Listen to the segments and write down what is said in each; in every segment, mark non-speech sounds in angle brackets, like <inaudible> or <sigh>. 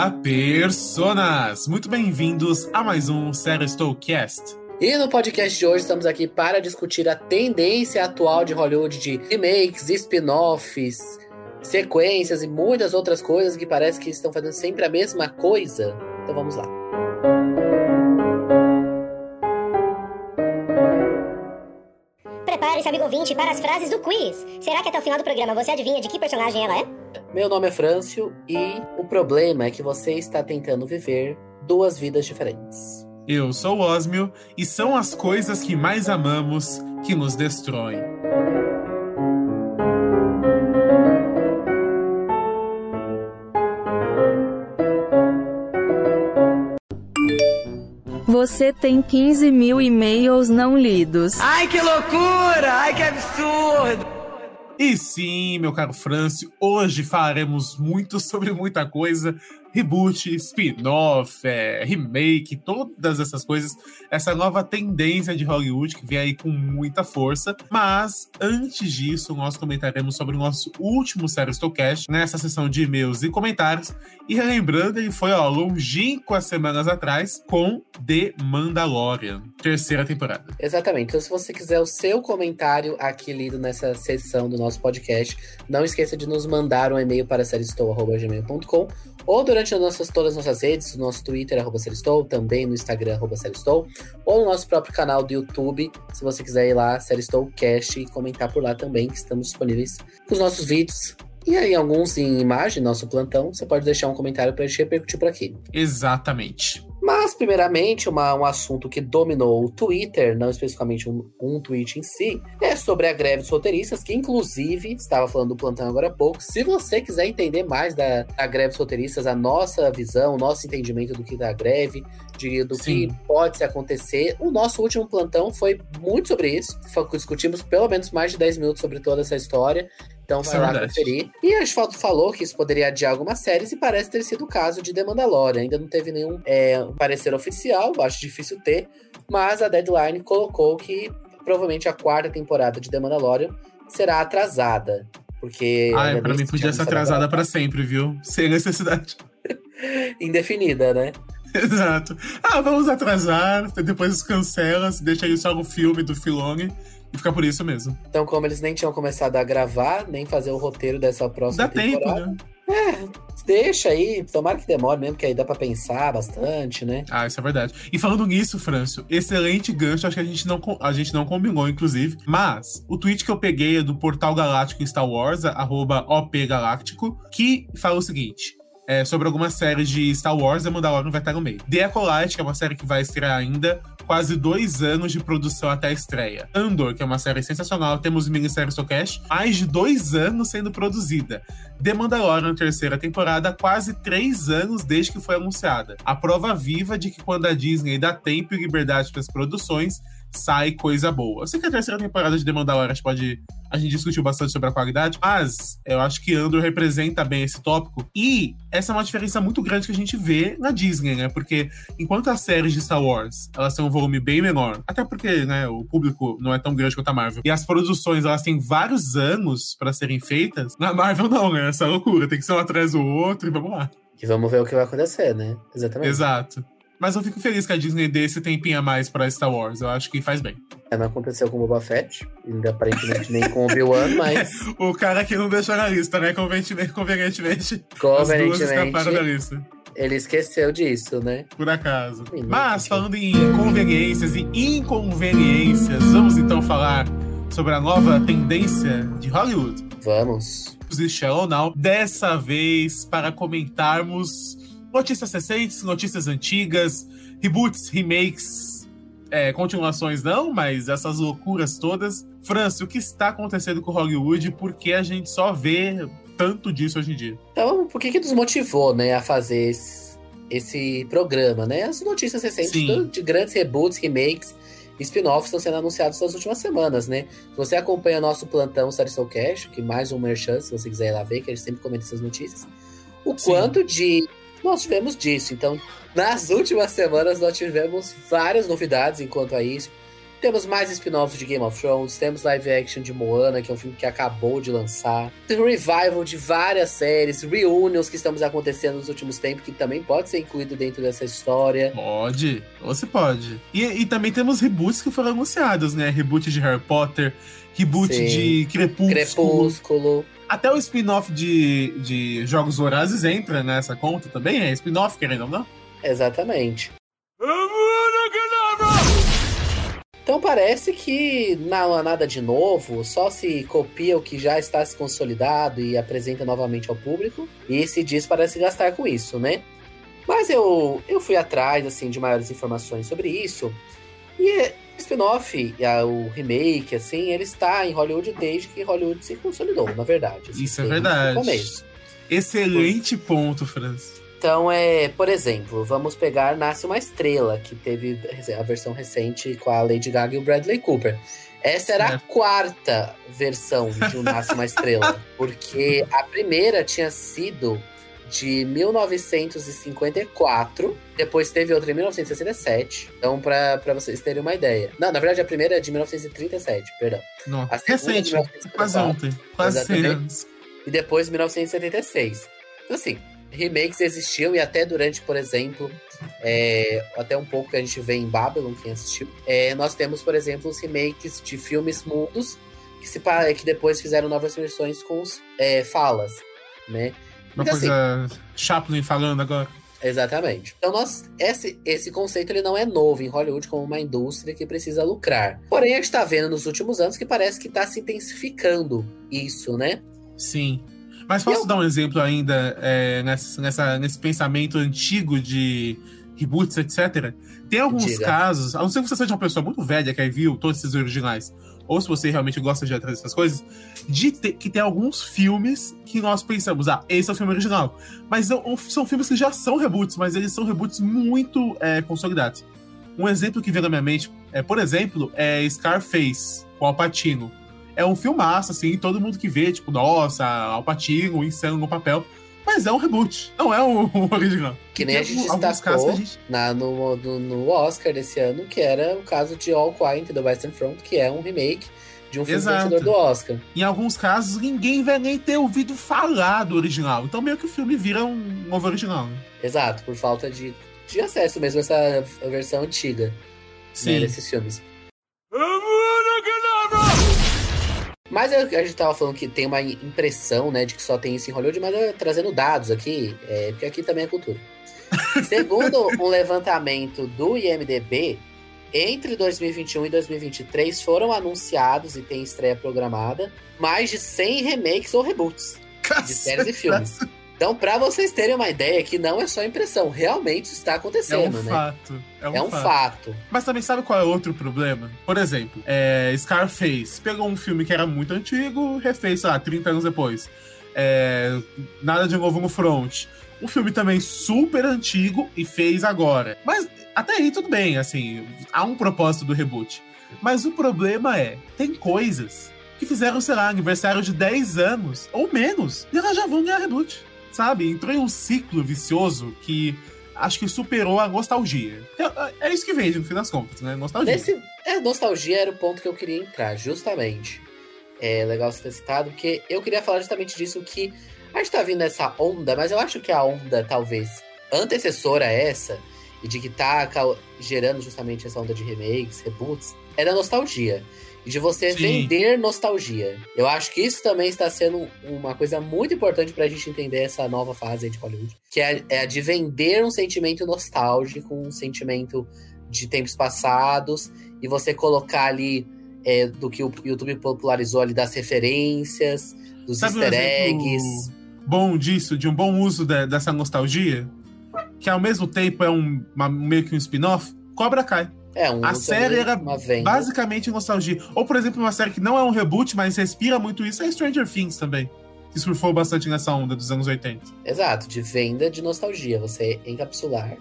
Olá, personas! Muito bem-vindos a mais um Sério Cast. E no podcast de hoje estamos aqui para discutir a tendência atual de Hollywood de remakes, spin-offs, sequências e muitas outras coisas que parece que estão fazendo sempre a mesma coisa. Então vamos lá. Prepare-se, amigo ouvinte, para as frases do quiz. Será que até o final do programa você adivinha de que personagem ela é? Meu nome é Frâncio e o problema é que você está tentando viver duas vidas diferentes. Eu sou o Osmio e são as coisas que mais amamos que nos destroem. Você tem 15 mil e-mails não lidos. Ai, que loucura! Ai, que absurdo! E sim, meu caro Frâncio, hoje falaremos muito <laughs> sobre muita coisa. Reboot, spin-off, é, remake, todas essas coisas. Essa nova tendência de Hollywood que vem aí com muita força. Mas, antes disso, nós comentaremos sobre o nosso último Sério Stocast, nessa sessão de e-mails e comentários. E relembrando, ele foi ó, longínquas semanas atrás com The Mandalorian, terceira temporada. Exatamente. Então, se você quiser o seu comentário aqui lido nessa sessão do nosso podcast. Não esqueça de nos mandar um e-mail para seriestou.gmail.com ou durante as nossas, todas as nossas redes, no nosso Twitter, arroba Seriestou, também no Instagram, arroba Seriestou, ou no nosso próprio canal do YouTube, se você quiser ir lá, Seriestou Cast, e comentar por lá também, que estamos disponíveis com os nossos vídeos e aí, alguns em imagem, nosso plantão, você pode deixar um comentário para a gente repercutir por aqui. Exatamente. Mas, primeiramente, uma, um assunto que dominou o Twitter, não especificamente um, um tweet em si, é sobre a greve dos roteiristas, que inclusive estava falando do plantão agora há pouco. Se você quiser entender mais da, da greve dos roteiristas, a nossa visão, o nosso entendimento do que da greve, de, do Sim. que pode se acontecer, o nosso último plantão foi muito sobre isso. Discutimos pelo menos mais de 10 minutos sobre toda essa história. Então vai lá conferir. E a Asfalto falou que isso poderia adiar algumas séries e parece ter sido o caso de The Mandalorian. Ainda não teve nenhum é, parecer oficial, acho difícil ter, mas a Deadline colocou que provavelmente a quarta temporada de The Mandalorian será atrasada. Porque. Ah, pra mim podia ser atrasada para sempre, viu? Sem necessidade. <laughs> Indefinida, né? Exato. Ah, vamos atrasar, depois cancela, deixa aí só o filme do Filone e fica por isso mesmo. Então, como eles nem tinham começado a gravar, nem fazer o roteiro dessa próxima dá temporada. Tempo, né? É, deixa aí, tomara que demore mesmo, que aí dá pra pensar bastante, né? Ah, isso é verdade. E falando nisso, Franço, excelente gancho, acho que a gente não, a gente não combinou, inclusive. Mas o tweet que eu peguei é do Portal Galáctico em Star Wars, arroba opgaláctico, que fala o seguinte é, sobre algumas séries de Star Wars, a Mandalorian vai estar no meio. The Acolyte, que é uma série que vai estrear ainda, quase dois anos de produção até a estreia. Andor, que é uma série sensacional, temos o minissérie Socash, mais de dois anos sendo produzida. The Mandalorian, terceira temporada, quase três anos desde que foi anunciada. A prova viva de que quando a Disney dá tempo e liberdade para as produções, sai coisa boa. Eu sei que a terceira temporada de The Mandalorian pode. A gente discutiu bastante sobre a qualidade, mas eu acho que Andor representa bem esse tópico. E essa é uma diferença muito grande que a gente vê na Disney, né? Porque enquanto as séries de Star Wars elas têm um volume bem menor, até porque né, o público não é tão grande quanto a Marvel, e as produções elas têm vários anos para serem feitas, na Marvel não, né? Essa loucura, tem que ser um atrás do outro e vamos lá. E vamos ver o que vai acontecer, né? Exatamente. Exato. Mas eu fico feliz que a Disney dê esse tempinho a mais pra Star Wars. Eu acho que faz bem. É, não aconteceu com o Boba Fett, ainda aparentemente nem com o Obi-Wan, mas. <laughs> o cara que não deixou na lista, né? Convenientemente. Convenientemente. Convenientemente. da lista. Ele esqueceu disso, né? Por acaso. Mas, falando em conveniências e inconveniências, vamos então falar sobre a nova tendência de Hollywood. Vamos. De Shallow Now, dessa vez para comentarmos Notícias recentes, notícias antigas, reboots, remakes, é, continuações não, mas essas loucuras todas. França, o que está acontecendo com Hollywood? Por que a gente só vê tanto disso hoje em dia? Então, por que que nos motivou, né, a fazer esse, esse programa, né? As notícias recentes de grandes reboots, remakes, spin-offs estão sendo anunciados nas últimas semanas, né? Se você acompanha nosso plantão Sarissou Cash, que mais um merchan, se você quiser ir lá ver, que a gente sempre comenta essas notícias, o Sim. quanto de nós tivemos disso. Então, nas últimas semanas, nós tivemos várias novidades enquanto a isso. Temos mais spin-offs de Game of Thrones, temos live action de Moana, que é um filme que acabou de lançar. Tem revival de várias séries, reunions que estamos acontecendo nos últimos tempos, que também pode ser incluído dentro dessa história. Pode, você pode. E, e também temos reboots que foram anunciados, né? Reboot de Harry Potter, reboot Sim. de Crepúsculo. Crepúsculo. Até o spin-off de, de Jogos Vorazes entra nessa conta também, é spin-off, querendo ou não? Exatamente. Então parece que não há nada de novo, só se copia o que já está se consolidado e apresenta novamente ao público, e se diz para se gastar com isso, né? Mas eu, eu fui atrás assim de maiores informações sobre isso, e é, spin-off, e a- o remake, assim, ele está em Hollywood desde que Hollywood se consolidou, na verdade. assim, Isso é verdade. começo. Excelente ponto, Franz. Então, é, por exemplo, vamos pegar Nasce uma Estrela, que teve a versão recente com a Lady Gaga e o Bradley Cooper. Essa era a Certo. quarta versão de um Nasce uma Estrela, <laughs> porque a primeira tinha sido de 1954, depois teve outra em 1967. Então, pra, pra vocês terem uma ideia. Não, na verdade, a primeira é de 1937, perdão. A segunda recente, de 1954. quase ontem. Quase 100 Exatamente. anos. e depois 1976. Então, assim, remakes existiam e até durante, por exemplo, é, até um pouco que a gente vê em Babylon, quem assistiu, é, nós temos, por exemplo, os remakes de filmes mudos que, se, que depois fizeram novas versões com os, é, falas, né? Uma Então, coisa Chaplin falando agora. Exatamente. Então, nós, esse, esse conceito ele não é novo em Hollywood como uma indústria que precisa lucrar. Porém, a gente está vendo nos últimos anos que parece que está se intensificando isso, né? Sim. Mas posso Eu- dar um exemplo ainda é, nessa, nessa- nesse pensamento antigo de reboots, etc. Tem alguns Diga. casos, a não ser que você seja uma pessoa muito velha que aí viu todos esses originais, ou se você realmente gosta de atrás dessas coisas, de ter- que tem alguns filmes que nós pensamos, ah, esse é o filme original. Mas não- são filmes que já são reboots, mas eles são reboots muito é, consolidados. Um exemplo que vem na minha mente, é, por exemplo, é Scarface, com Al Pacino. É um filmaço, assim, todo mundo que vê, tipo, nossa, Al Pacino, insano no papel. Mas é um reboot, não é o, original. Que nem a gente destacou gente- na, no, no, no Oscar desse ano, que era o caso de All Quiet the Western Front, que é um remake de um filme Exato. vencedor do Oscar. Em alguns casos, ninguém vai nem ter ouvido falar do original. Então, meio que o filme vira um novo original. né? Exato, por falta de, de acesso mesmo a essa versão antiga né, Sim. desses filmes. Mas a a gente tava falando que tem uma impressão, né, de que só tem isso em Hollywood, mas eu trazendo dados aqui, é, porque aqui também é cultura. <laughs> Segundo um levantamento do IMDB, entre 2021 e 2023 foram anunciados e tem estreia programada mais de 100 remakes ou reboots de séries e filmes. Então, pra vocês terem uma ideia, que não é só impressão, realmente isso está É acontecendo, um né? fato. É um, É um fato. fato. Mas também sabe qual é outro problema? Por exemplo, é, Scarface pegou um filme que era muito antigo, refez, sei lá, 30 anos depois. É, Nada de novo no front. Um filme também super antigo e fez agora. Mas até aí tudo bem, assim, há um propósito do reboot. Mas o problema é, tem coisas que fizeram, sei lá, aniversário de 10 anos ou menos, e elas já vão ganhar reboot. Sabe? Entrou em um ciclo vicioso que acho que superou a nostalgia. É, é isso que vende, no fim das contas, né? Nostalgia. Nesse, é, nostalgia era o ponto que eu queria entrar, justamente. É legal você ter citado, porque eu queria falar justamente disso que a gente tá vindo essa onda, mas eu acho que a onda, talvez, antecessora a essa, e de que tá gerando justamente essa onda de remakes, reboots, é da nostalgia. De você Sim. vender nostalgia. Eu acho que isso também está sendo uma coisa muito importante pra gente entender essa nova fase de Hollywood. Que é, é a de vender um sentimento nostálgico, um sentimento de tempos passados, e você colocar ali é, do que o YouTube popularizou ali das referências, dos Sabe easter eggs. bom disso, de um bom uso de- dessa nostalgia? Que ao mesmo tempo é um uma- meio que um spin-off? Cobra Kai. É, um A série era. Basicamente nostalgia. Ou, por exemplo, uma série que não é um reboot, mas respira muito isso, é Stranger Things também. Que surfou bastante nessa onda dos anos 80. Exato, de venda de nostalgia. Você encapsular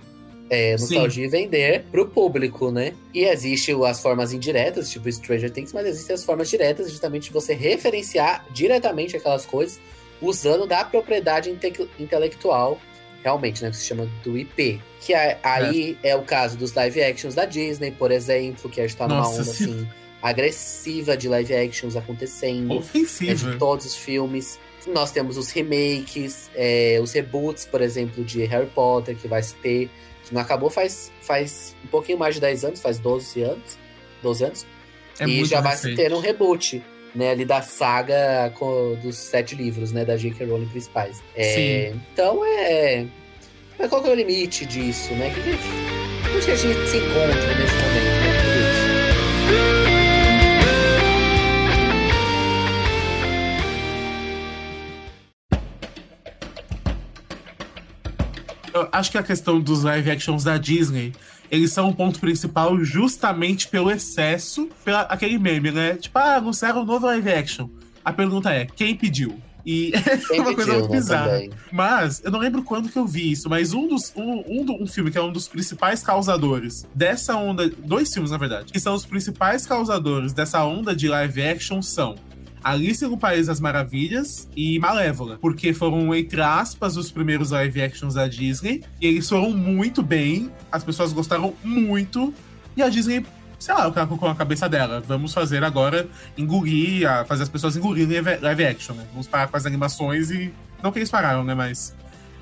é, Sim. nostalgia e vender pro público, né? E existe as formas indiretas, tipo Stranger Things, mas existem as formas diretas, justamente de você referenciar diretamente aquelas coisas usando da propriedade inte- intelectual realmente, né? Que se chama do IP. Que aí é. o caso dos live actions da Disney, por exemplo, que a gente tá numa Nossa, onda sim. assim agressiva de live actions acontecendo. né, Ofensiva. de todos os filmes. Nós temos os remakes, é, os reboots, por exemplo, de Harry Potter, que vai se ter, que não acabou faz, faz um pouquinho mais de 10 anos, faz 12 anos. 12 anos. É e já vai recente. se ter um reboot, né, ali da saga com- dos sete livros, né, da J.K. Rowling principais. É, então é. Mas qual que é o limite disso, né? Que, que, onde que a gente se encontra nesse Eu acho que a questão dos live actions da Disney, eles são um ponto principal justamente pelo excesso, pela aquele meme, né? Tipo, ah, anunciaram um novo live action. A pergunta é, quem pediu? E <laughs> é uma coisa muito né, bizarra. Mas, eu não lembro quando que eu vi isso, mas um dos. Um, um, um filme que é um dos principais causadores dessa onda. Dois filmes, na verdade, que são os principais causadores dessa onda de live action são. Alice no País das Maravilhas e Malévola, porque foram, entre aspas, os primeiros live actions da Disney, e eles foram muito bem, as pessoas gostaram muito, e a Disney, sei lá, o ela colocou na cabeça dela, vamos fazer agora, engolir, a- fazer as pessoas engorirem live- live action, né? Vamos parar com as animações e. Não que eles pararam, né? Mas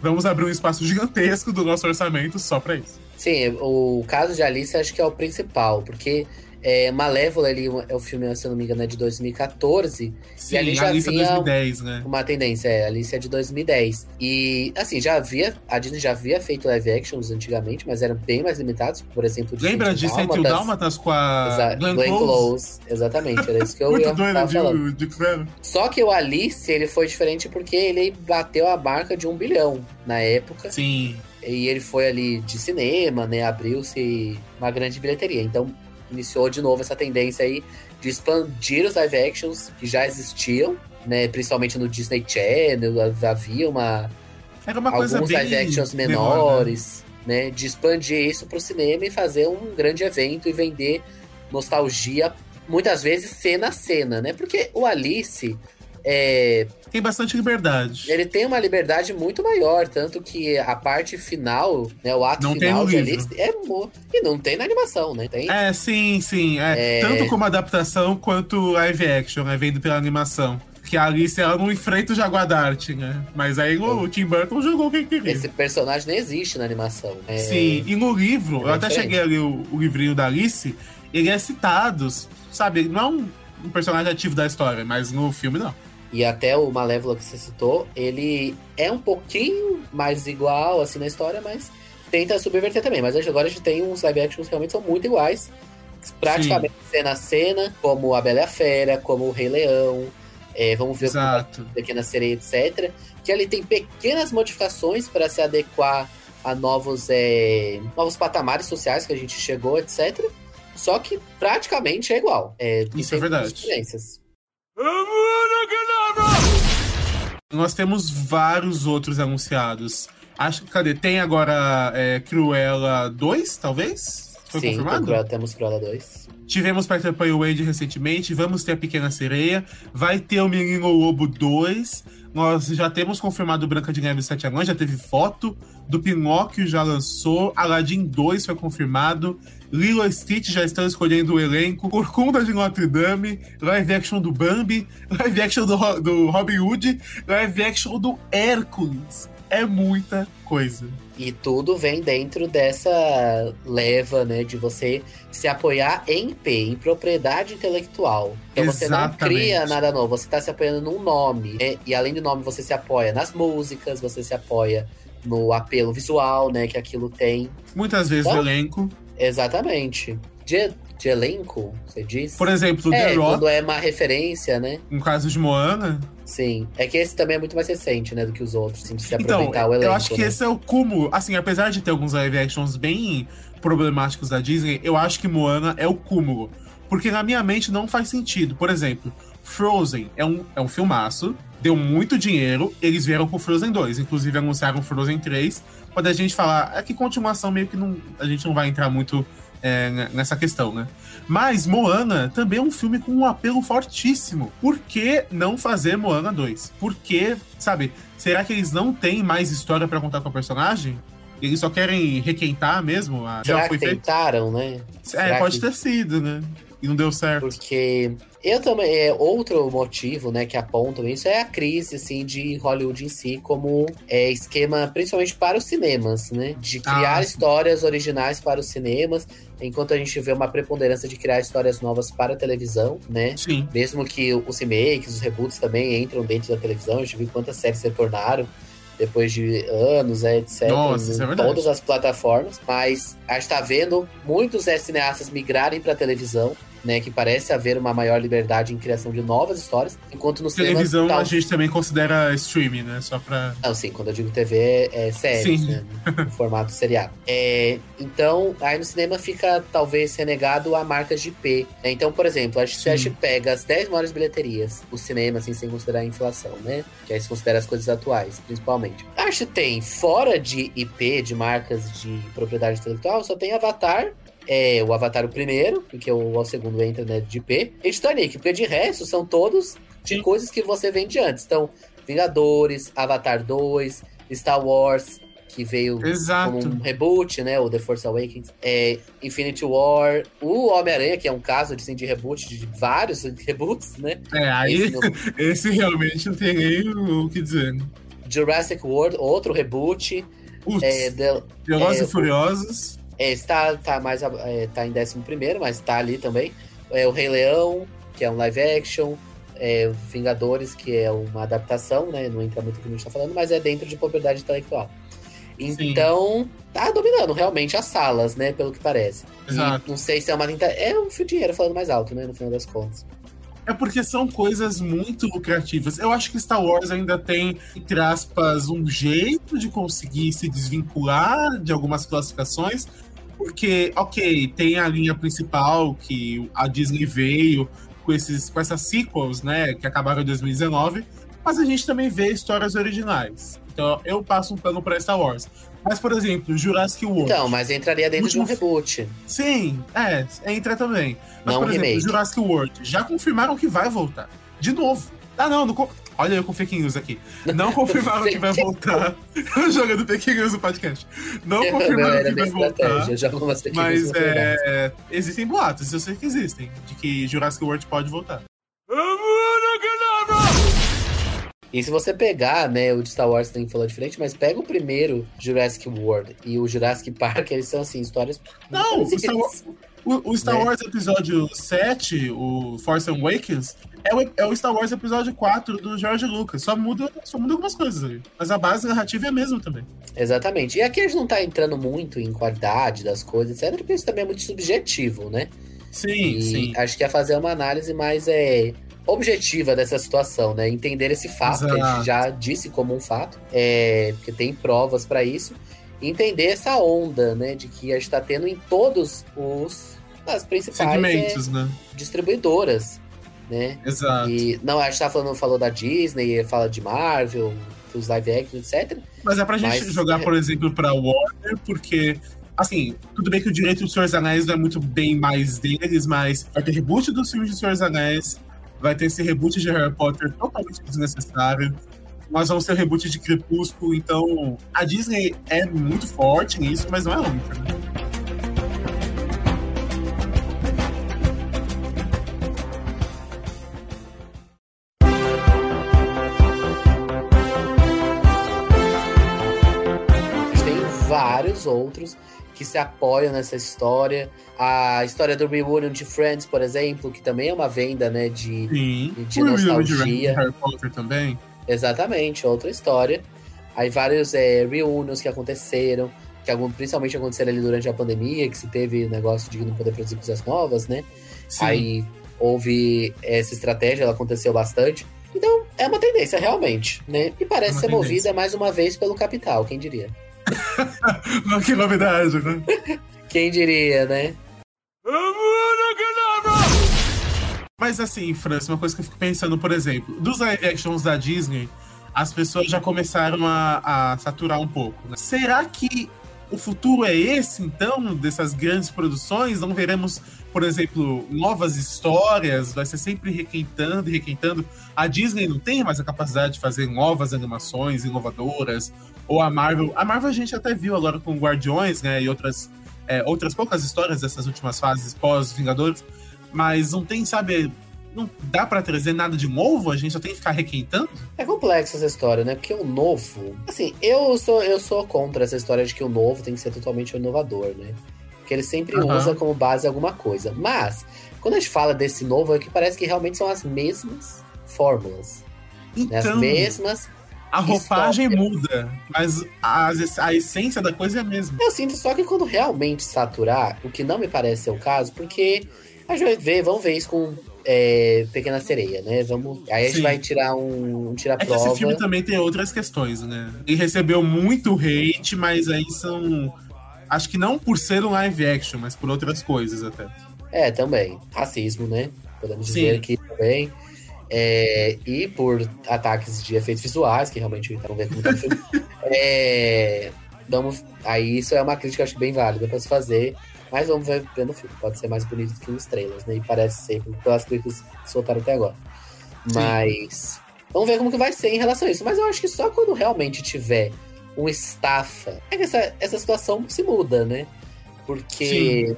vamos abrir um espaço gigantesco do nosso orçamento só pra isso. Sim, o caso de Alice acho que é o principal, porque é, Malévola ali é o filme, se eu não me engano, é de 2014. Sim, ali já Alice é vinha 2010, né? Uma tendência, é, Alice é de 2010. E, assim, já havia. A Disney já havia feito live actions antigamente, mas eram bem mais limitados. Por exemplo, de Lembra de 101 Dálmatas com a Glenn Glenn Close? Close. Exatamente, era isso que eu <laughs> Muito ia doido de, falando. de. Só que o Alice, ele foi diferente porque ele bateu a marca de um bilhão na época. Sim. E ele foi ali de cinema, né? Abriu-se uma grande bilheteria. Então, iniciou de novo essa tendência aí de expandir os live actions que já existiam, né? Principalmente no Disney Channel, havia uma, Era uma coisa alguns bem live actions menor, né? menores, né? De expandir isso pro cinema e fazer um grande evento e vender nostalgia, muitas vezes cena a cena, né? Porque o Alice. É, Tem bastante liberdade. ele tem uma liberdade muito maior, tanto que a parte final, né, o ato Não final de. Alice é e não tem na animação, né? Tem É, sim, sim. É, É. Tanto como adaptação quanto live action, né? Vendo pela animação. Que a Alice, ela não enfrenta o Jaguardarte, né? Mas aí o Tim Burton jogou quem queria. esse personagem nem existe na animação. É, Sim, e no livro, É eu até cheguei ali o, o livrinho da Alice, ele é citado, sabe? Ele não é um, um personagem ativo da história, mas no filme não. E até o Malévola que você citou, ele é um pouquinho mais igual assim na história, mas tenta subverter também. Mas agora a gente tem uns live actions que realmente são muito iguais. Praticamente cena a cena, como a Bela e a Fera, como o Rei Leão. É, vamos ver como Exato. Pequena Sereia, etc. Que ele tem pequenas modificações para se adequar a novos, é, novos patamares sociais que a gente chegou, etc. Só que praticamente é igual. É, Isso é verdade. diferenças. Nós temos vários outros anunciados. Acho que, cadê? Tem agora é, Cruella 2, talvez? Foi Sim, confirmado? Cruella- temos Cruella 2. Tivemos Peter Pan e Wade recentemente, vamos ter a Pequena Sereia, vai ter o Menino Lobo 2, nós já temos confirmado Branca de Neve e Sete Anões, já teve foto, do Pinóquio já lançou, Aladdin 2 foi confirmado, Lilo e Stitch já estão escolhendo o elenco, Corcunda de Notre Dame, live action do Bambi, <laughs> live action do, do Robin Hood, live action do Hércules. É muita coisa. E tudo vem dentro dessa leva, né, de você se apoiar em IP, em propriedade intelectual. Então você não Exatamente. cria nada novo, você está se apoiando num nome. né? E além do nome, você se apoia nas músicas, você se apoia no apelo visual, né, que aquilo tem. Muitas vezes Então- o elenco. Exatamente. De, de elenco, você diz? Por exemplo, é, The Rock, quando é uma referência, né? no caso de Moana, Sim. É que esse também é muito mais recente, né, do que os outros, assim, de se Então, aproveitar o elenco. eu acho que né? esse é o cúmulo. Assim, apesar de ter alguns live actions bem problemáticos da Disney, eu acho que Moana é o cúmulo. Porque na minha mente não faz sentido. Por exemplo, Frozen é um, é um filmaço, deu muito dinheiro, eles vieram com Frozen 2. Inclusive anunciaram Frozen 3. Quando a gente falar, é que continuação meio que não. A gente não vai entrar muito é, n- nessa questão, né? Mas Moana também é um filme com um apelo fortíssimo. Por que não fazer Moana 2? Por que, sabe, será que eles não têm mais história pra contar com o personagem? Eles só querem requentar mesmo? A... Será Já foi que feito? tentaram, né? É, Será pode que- ter sido, né? E não deu certo. Porque eu também. É, outro motivo, né, que apontam isso é a crise, assim, de Hollywood em si, como é, esquema, principalmente para os cinemas, né? De criar Ah, histórias originais para os cinemas, enquanto a gente vê uma preponderância de criar histórias novas para a televisão, né? Sim. Mesmo que os remakes, os reboots também entram dentro da televisão, a gente viu quantas séries retornaram depois de anos, é, etc. Nossa, é em verdade. todas as plataformas. Mas a gente tá vendo muitos é, cineastas migrarem para televisão, né? Que parece haver uma maior liberdade em criação de novas histórias, enquanto no cinema. Televisão tal- a gente também considera streaming, né? Só pra. Não, sim, quando eu digo TV é séries, Sim. né? No <laughs> formato seriado. É, então, aí no cinema fica talvez renegado a marcas de IP. né? Então, por exemplo, a gente pega as 10 maiores bilheterias, o cinema, assim, sem considerar a inflação, né? Que aí se considera as coisas atuais, principalmente. Acho que tem, fora de IP, de marcas de propriedade intelectual, só tem Avatar. É, o Avatar o primeiro, porque o, o segundo entra né, de IP, e Titanic, porque de resto são todos de Sim. coisas que você vende antes. Então, Vingadores, Avatar 2, Star Wars, que veio Exato. como um reboot, né? O The Force Awakens. É, Infinity War, o Homem-Aranha, que é um caso assim, de reboot, de vários <laughs> reboots, né? É, aí Esse <laughs> esse realmente não tem nem o que dizer. né? Jurassic World, outro reboot. Putz, É, The- Velozes é, e Furiosos. É, está, tá mais, é, tá em 11 mas tá ali também. É, o Rei Leão, que é um live action. É, Vingadores, que é uma adaptação, né? Não entra muito no que a gente tá falando, mas é dentro de propriedade intelectual. Então, tá dominando realmente as salas, né? Pelo que parece. E Exato. não sei se é uma. É um fio de dinheiro falando mais alto, né? No final das contas. É porque são coisas muito lucrativas. Eu acho que Star Wars ainda tem, entre aspas, um jeito de conseguir se desvincular de algumas classificações. Porque, ok, tem a linha principal que a Disney veio com, esses, com essas sequels, né? Que acabaram em 2019. Mas a gente também vê histórias originais. Então eu passo um pano pra Star Wars. Mas, por exemplo, Jurassic World. Então, mas entraria dentro de um Último- reboot. Sim, é, entra também. Mas, Não por um exemplo, remake. Jurassic World já confirmaram que vai voltar. De novo. Ah, não, não olha eu com fake news aqui. Não confirmaram que vai voltar. <laughs> Jogando fake news no <laughs> podcast. Não <laughs> confirmaram que vai voltar. Mas é, existem boatos, eu sei que existem, de que Jurassic World pode voltar. E se você pegar, né, o de Star Wars tem que falar diferente, mas pega o primeiro Jurassic World e o Jurassic Park, eles são assim, histórias. Não, o Star Wars- O, o Star Né? Wars episódio 7, o Force Awakens, é o, é o Star Wars episódio 4 do George Lucas. Só muda, só muda algumas coisas ali. Mas a base narrativa é a mesma também. Exatamente. E aqui a gente não tá entrando muito em qualidade das coisas, etc, porque isso também é muito subjetivo, né? Sim, E sim. acho que é fazer uma análise mais é, objetiva dessa situação, né? Entender esse fato, que a Exato. gente já disse como um fato, é, porque tem provas para isso. Entender essa onda, né? De que a gente tá tendo em todos os as principais é, né? distribuidoras, né? Exato. E não, a gente tá falando, falou da Disney, fala de Marvel, dos live action, etc. Mas é pra gente Mas- jogar, por exemplo, pra Warner, porque, assim, tudo bem que o direito do Senhor dos Anéis não é muito bem mais deles, mas vai ter reboot dos filmes do Senhor dos Anéis, vai ter esse reboot de Harry Potter totalmente desnecessário. Nós vamos ter o reboot de Crepúsculo, então a Disney é muito forte nisso, mas não é única. Outros que se apoiam nessa história. A história do Reunion de Friends, por exemplo, que também é uma venda, né, de... Sim. De o Will de nostalgia. Harry Potter também. Exatamente, outra história. Aí vários é, reunions que aconteceram, que algum, principalmente aconteceram ali durante a pandemia, que se teve negócio de não poder produzir coisas novas, né? Sim. Aí houve essa estratégia, ela aconteceu bastante. Então, é uma tendência, realmente, né? E parece É ser tendência. movida mais uma vez pelo capital, quem diria? <laughs> que novidade, né? Quem diria, né? Mas assim, França, uma coisa que eu fico pensando, por exemplo, dos live actions da Disney, as pessoas já começaram a, a saturar um pouco. né? Será que o futuro é esse, então, dessas grandes produções? Não veremos, por exemplo, novas histórias? Vai ser sempre requentando e requentando. A Disney não tem mais a capacidade de fazer novas animações inovadoras. Ou a Marvel. A Marvel a gente até viu agora com Guardiões, né? E outras, é, outras poucas histórias dessas últimas fases pós-Vingadores. Mas não tem, sabe, não dá para trazer nada de novo? A gente só tem que ficar requentando? É complexo essa história, né? Porque o novo. Assim, eu sou, eu sou contra essa história de que o novo tem que ser totalmente inovador, né? Porque ele sempre Aham. usa como base alguma coisa. Mas, quando a gente fala desse novo, é que parece que realmente são as mesmas fórmulas. Né? As Então, mesmas. a roupagem história. muda, mas a, a essência da coisa é a mesma. Eu sinto só que quando realmente saturar, o que não me parece ser o caso, porque a gente vai ver, vamos ver isso com é, Pequena Sereia, né? Vamos, aí a gente vai tirar um, um tirar É que prova. esse filme também tem outras questões, né? Ele recebeu muito hate, mas aí são. Acho que não por ser um live action, mas por outras coisas até. É, também. Racismo, né? Podemos Sim. dizer aqui também. É, e por ataques de efeitos visuais, que realmente como tá no filme. É, vamos, aí isso é uma crítica, acho bem válida para se fazer. Mas vamos ver, no filme. Pode ser mais bonito do que os trailers, né? E parece ser, pelas críticas que soltaram até agora. Mas vamos ver como que vai ser em relação a isso. Mas eu acho que só quando realmente tiver um estafa, é que essa, essa situação se muda, né? Porque,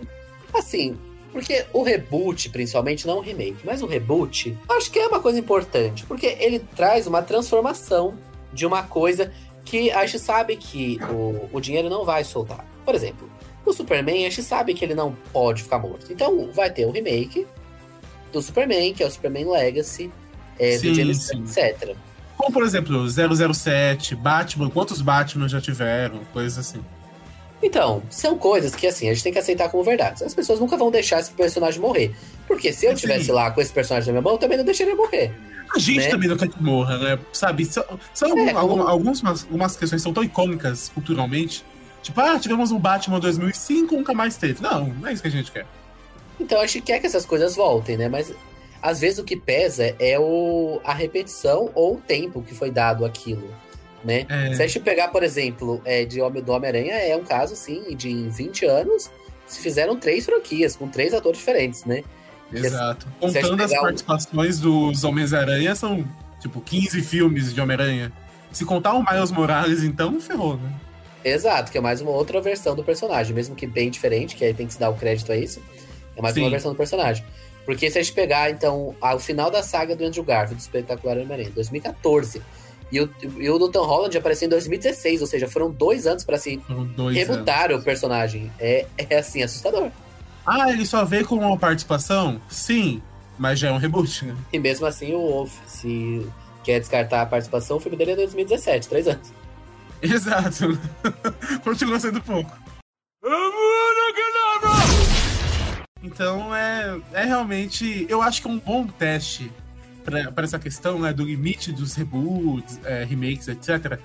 assim, porque o reboot, principalmente, não o remake, mas o reboot, eu acho que é uma coisa importante, porque ele traz uma transformação de uma coisa que a gente sabe que o, o dinheiro não vai soltar. Por exemplo, o Superman, a gente sabe que ele não pode ficar morto. Então vai ter o remake do Superman, que é o Superman Legacy, é, do Sim, James sim. Etc. Como, por exemplo, 007, Batman, quantos Batman já tiveram? Coisas assim. Então, são coisas que assim, a gente tem que aceitar como verdade. As pessoas nunca vão deixar esse personagem morrer. Porque se eu Sim. tivesse lá com esse personagem na minha mão, eu também não deixaria morrer. A gente Né? também não quer que morra, né? Sabe? São, são É, algum- como- algumas, algumas questões que são tão icônicas culturalmente. Tipo, ah, tivemos um Batman 2005, nunca mais teve. Não, não é isso que a gente quer. Então a gente quer que essas coisas voltem, né? Mas às vezes o que pesa é o, a repetição ou o tempo que foi dado aquilo, né? É. Se a gente pegar, por exemplo, é, de Homem do Homem-Aranha, é um caso, assim, de em 20 anos se fizeram três franquias, com três atores diferentes, né? Exato. se Contando as pegar um- participações dos Homens-Aranha, são, tipo, 15 filmes de Homem-Aranha. Se contar o Miles Morales, então, ferrou, né? Exato, que é mais uma outra versão do personagem, mesmo que bem diferente, que aí tem que se dar o crédito a isso. É mais Sim. uma versão do personagem. Porque se a gente pegar, então, ao final da saga do Andrew Garfield, do Espetacular Homem-Aranha, 2014, e o, e o do Tom Holland apareceu em 2016, ou seja, foram dois anos pra se rebutar o personagem. É, é assim, assustador. Ah, ele só veio com uma participação? Sim, mas já é um reboot, né? E mesmo assim, o Wolf, se quer descartar a participação, o filme dele é 2017, três anos. <laughs> Exato. <laughs> Continua sendo pouco. Então é, é realmente. Eu acho que é um bom teste para essa questão né, do limite dos reboots, é, remakes, etc.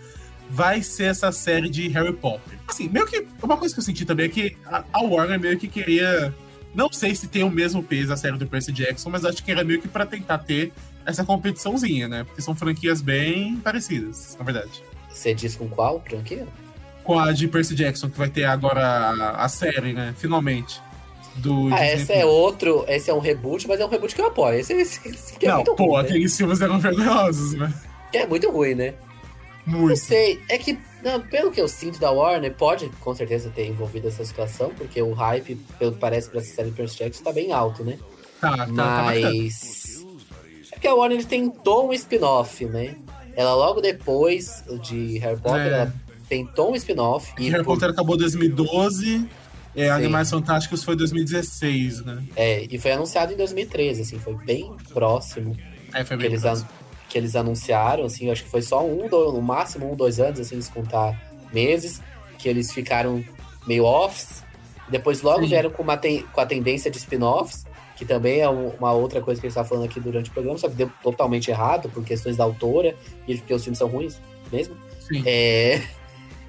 Vai ser essa série de Harry Potter. Assim, meio que. Uma coisa que eu senti também é que a, Warner meio que queria. Não sei se tem o mesmo peso a série do Percy Jackson, mas acho que era meio que pra tentar ter essa competiçãozinha, né? Porque são franquias bem parecidas, na verdade. Você diz com qual franquia? Com a de Percy Jackson, que vai ter agora a, a série, né? Finalmente. Do Ah, esse é outro, esse é um reboot, mas é um reboot que eu apoio. Esse, esse, esse aqui é Não, muito pô, ruim, né? aqueles filmes eram vergonhosos, né? Que é muito ruim, né? Não Muito. sei, é que, não, pelo que eu sinto da Warner, pode com certeza ter envolvido essa situação, porque o hype, pelo que parece pra essa série Percy Jackson, tá bem alto, né? Tá, tá, tá. Mas. É porque a Warner tentou um spin-off, né? Ela logo depois de Harry Potter, É. ela tentou um spin-off. E E Harry por- Potter acabou em 2012, é. Animais Fantásticos foi 2016, né? é, e foi anunciado em 2013, assim, foi bem próximo. É, foi que bem eles, próximo. an- que eles anunciaram, assim, acho que foi só um, do- no máximo um, dois anos, assim, se contar meses, que eles ficaram meio offs. Depois logo Sim. vieram com, uma ten- com a tendência de spin-offs, que também é um- uma outra coisa que a gente tá falando aqui durante o programa, só que deu totalmente errado por questões da autora e porque os filmes são ruins mesmo. Sim. É,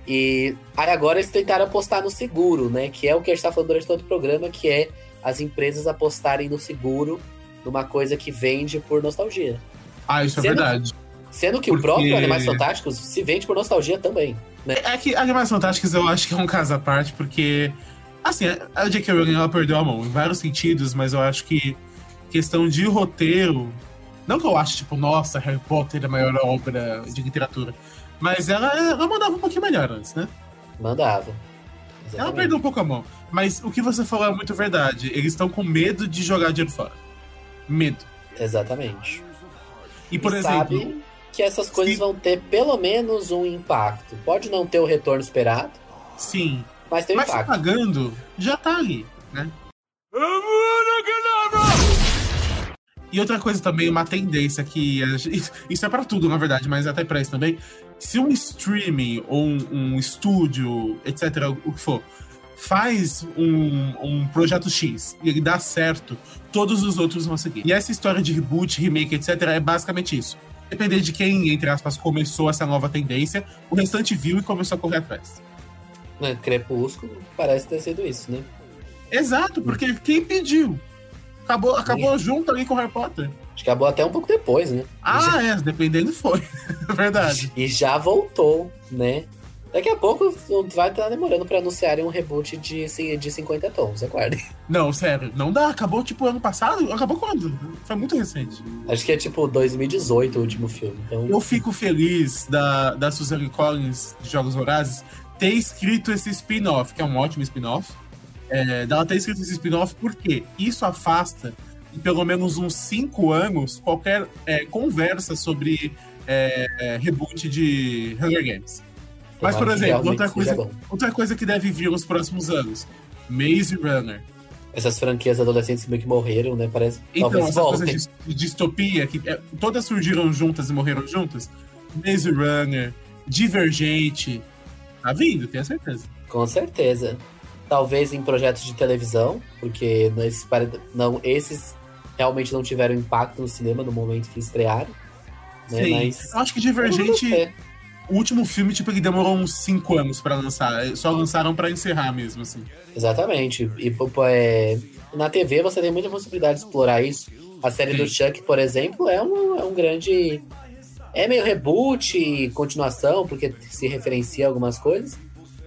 E agora eles tentaram apostar no seguro, né? Que é o que a gente tá falando durante todo o programa, que é as empresas apostarem no seguro numa coisa que vende por nostalgia. Ah, isso é Sendo- verdade. Sendo que o Porque- próprio Animais Fantásticos se vende por nostalgia também. Né? É que Animais Fantásticos eu acho que é um caso à parte, porque. Assim, a J.K. Rowling ela perdeu a mão em vários sentidos, mas eu acho que questão de roteiro. Não que eu ache, tipo, nossa, Harry Potter é a maior obra de literatura. Mas ela, ela mandava um pouquinho melhor antes, né? Mandava. Ela Exatamente. perdeu um pouco a mão. Mas o que você falou é muito verdade. Eles estão com medo de jogar dinheiro fora. Medo. Exatamente. E, por E exemplo. sabe que essas coisas Sim. vão ter pelo menos um impacto. Pode não ter o retorno esperado, Sim. mas tem um Mas se impacto. pagando, já tá ali, né? E outra coisa também, uma tendência que. <laughs> Isso é pra tudo, na verdade, mas até pra isso também. Se um streaming ou um, um estúdio, etc., o que for, faz um, um projeto X e ele dá certo, todos os outros vão seguir. E essa história de reboot, remake, etc., é basicamente isso. Depender de quem, entre aspas, começou essa nova tendência, o restante viu e começou a correr atrás. Né, Crepúsculo parece ter sido isso, né? Exato, porque quem pediu? Acabou, acabou junto ali com o Harry Potter. Acho que acabou até um pouco depois, né? Ah, é, dependendo foi. <laughs> É verdade. E já voltou, né? Daqui a pouco vai estar demorando pra anunciarem um reboot de, de 50 tons, aguardem. Não, sério, não dá. Acabou tipo ano passado? Acabou quando? Foi muito recente. Acho que é tipo 2018 o último filme. Então, Eu fico feliz da, da Suzanne Collins de Jogos Vorazes ter escrito esse spin-off, que é um ótimo spin-off. É, dela ter escrito esse spin-off porque isso afasta em pelo menos uns cinco anos qualquer é, conversa sobre é, é, reboot de Hunger Games. Mas, por exemplo, outra coisa, outra coisa que deve vir nos próximos anos: Maze Runner. Essas franquias adolescentes meio que morreram, né? Parece Então, talvez essa coisa voltem. de, de distopia, que é, todas surgiram juntas e morreram juntas. Maze Runner, Divergente. Tá vindo, tenho certeza. Com certeza. Talvez em projetos de televisão, porque não, esses realmente não tiveram impacto no cinema no momento que estrearam. Né? Sim. Mas. Eu acho que Divergente, ver. o último filme, tipo, ele demorou uns 5 anos pra lançar. Só lançaram pra encerrar mesmo, assim. Exatamente. E é, na TV você tem muita possibilidade de explorar isso. A série do Chuck, por exemplo, é um, é um grande. É meio reboot, continuação, porque se referencia a algumas coisas.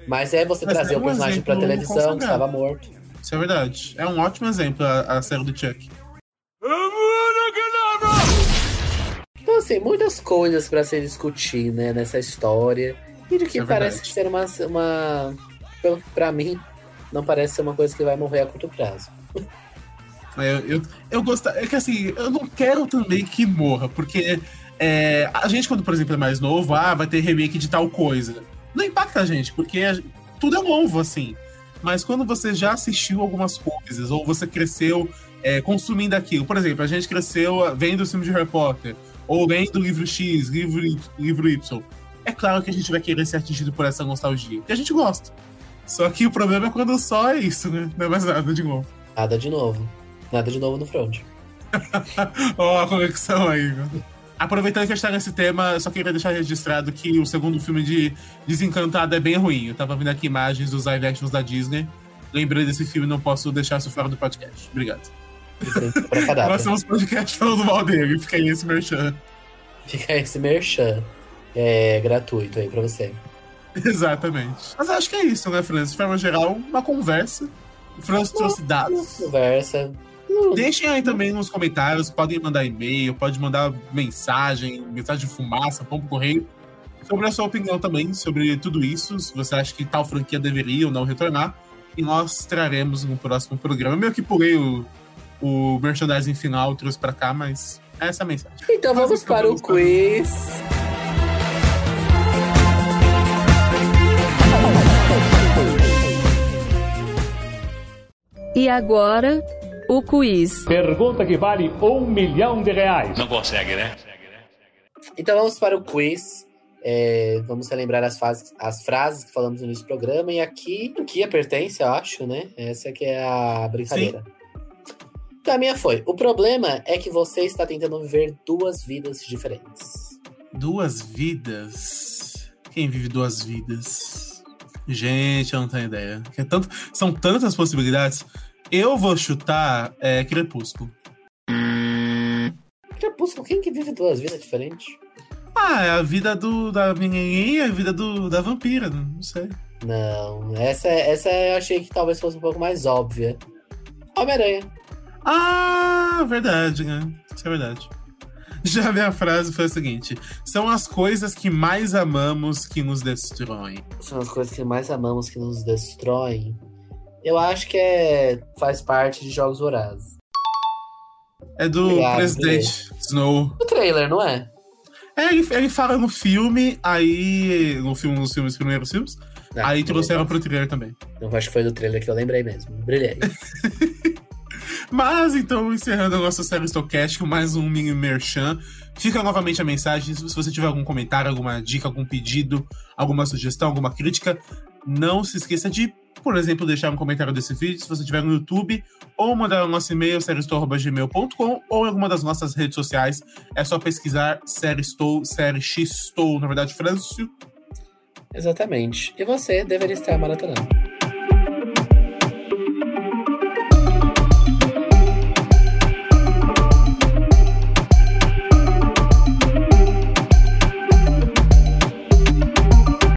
Mas é você Mas trazer é o um personagem pra televisão que estava morto. Isso é verdade. É um ótimo exemplo a, a série do Chuck. Assim, muitas coisas pra se discutir, né, nessa história. E de que É parece ser uma, uma. pelo- Pra mim, não parece ser uma coisa que vai morrer a curto prazo. É, Eu, eu, eu gosto. É que assim, eu não quero também que morra, porque é, a gente, quando, por exemplo, é mais novo, ah, vai ter remake de tal coisa. Não impacta a gente, porque a- tudo é novo, assim. Mas quando você já assistiu algumas coisas, ou você cresceu é, consumindo aquilo, por exemplo, a gente cresceu vendo o filme de Harry Potter, ou lendo livro X, livro, Y- livro Y. É claro que a gente vai querer ser atingido por essa nostalgia, que a gente gosta. Só que o problema é quando só é isso, né? Não é mais nada de novo. Nada de novo. Nada de novo no front. <laughs> Ó, a conexão aí, viu? Aproveitando que a gente tá nesse tema, eu só queria deixar registrado que o segundo filme de Desencantado é bem ruim. Eu tava vendo aqui imagens dos live actions da Disney. Lembrei desse filme, não posso deixar isso fora do podcast. Obrigado. Nós somos podcast falando mal dele, fica aí esse merchan. Fica esse merchan é, gratuito aí pra você. Exatamente. Mas acho que é isso, né, Francis? De forma geral, uma conversa. O Francis trouxe dados. Conversa. Deixem aí também nos comentários, podem mandar e-mail, pode mandar mensagem, mensagem de fumaça, pombo correio, sobre a sua opinião também sobre tudo isso, se você acha que tal franquia deveria ou não retornar, e nós traremos no próximo programa. Eu meio que pulei o, o merchandising final, trouxe pra cá, mas essa é a mensagem. Então vamos para o vamos para quiz. E agora, o quiz. Pergunta que vale um milhão de reais. Não consegue, né? Então vamos para o quiz. É, vamos relembrar as, fases, as frases que falamos no início do programa. E aqui, a pertence, eu acho, né? Essa que é a brincadeira. Então a minha foi. O problema é que você está tentando viver duas vidas diferentes. Duas vidas. Quem vive duas vidas? Gente, eu não tenho ideia. É tanto, são tantas possibilidades. Eu vou chutar é, Crepúsculo. Crepúsculo, quem que vive duas vidas diferentes? Ah, é a vida do, da menininha, a vida do, da vampira, não sei. Não, essa, essa eu achei que talvez fosse um pouco mais óbvia. Homem-Aranha. Ah, verdade, né? Isso é verdade. Já a minha frase foi a seguinte: são as coisas que mais amamos que nos destroem. São as coisas que mais amamos que nos destroem. Eu acho que é, faz parte de Jogos Vorazes. É do Obrigado, presidente Snow. O trailer, não é? É, ele, ele fala no filme, aí. No filme, nos filmes, primeiros filmes. Não, aí trouxeram pro trailer também. Eu acho que foi do trailer que eu lembrei mesmo. Brilhei. <laughs> Mas então, encerrando a nossa série com mais um mini merchan. Fica novamente a mensagem. Se você tiver algum comentário, alguma dica, algum pedido, alguma sugestão, alguma crítica, não se esqueça de, por exemplo, deixar um comentário desse vídeo se você estiver no YouTube, ou mandar o nosso e-mail, seriestou.gmail.com, ou em alguma das nossas redes sociais. É só pesquisar Série Estou, Série X Estou, na verdade, Frâncio. Exatamente. E você deveria estar maratonando.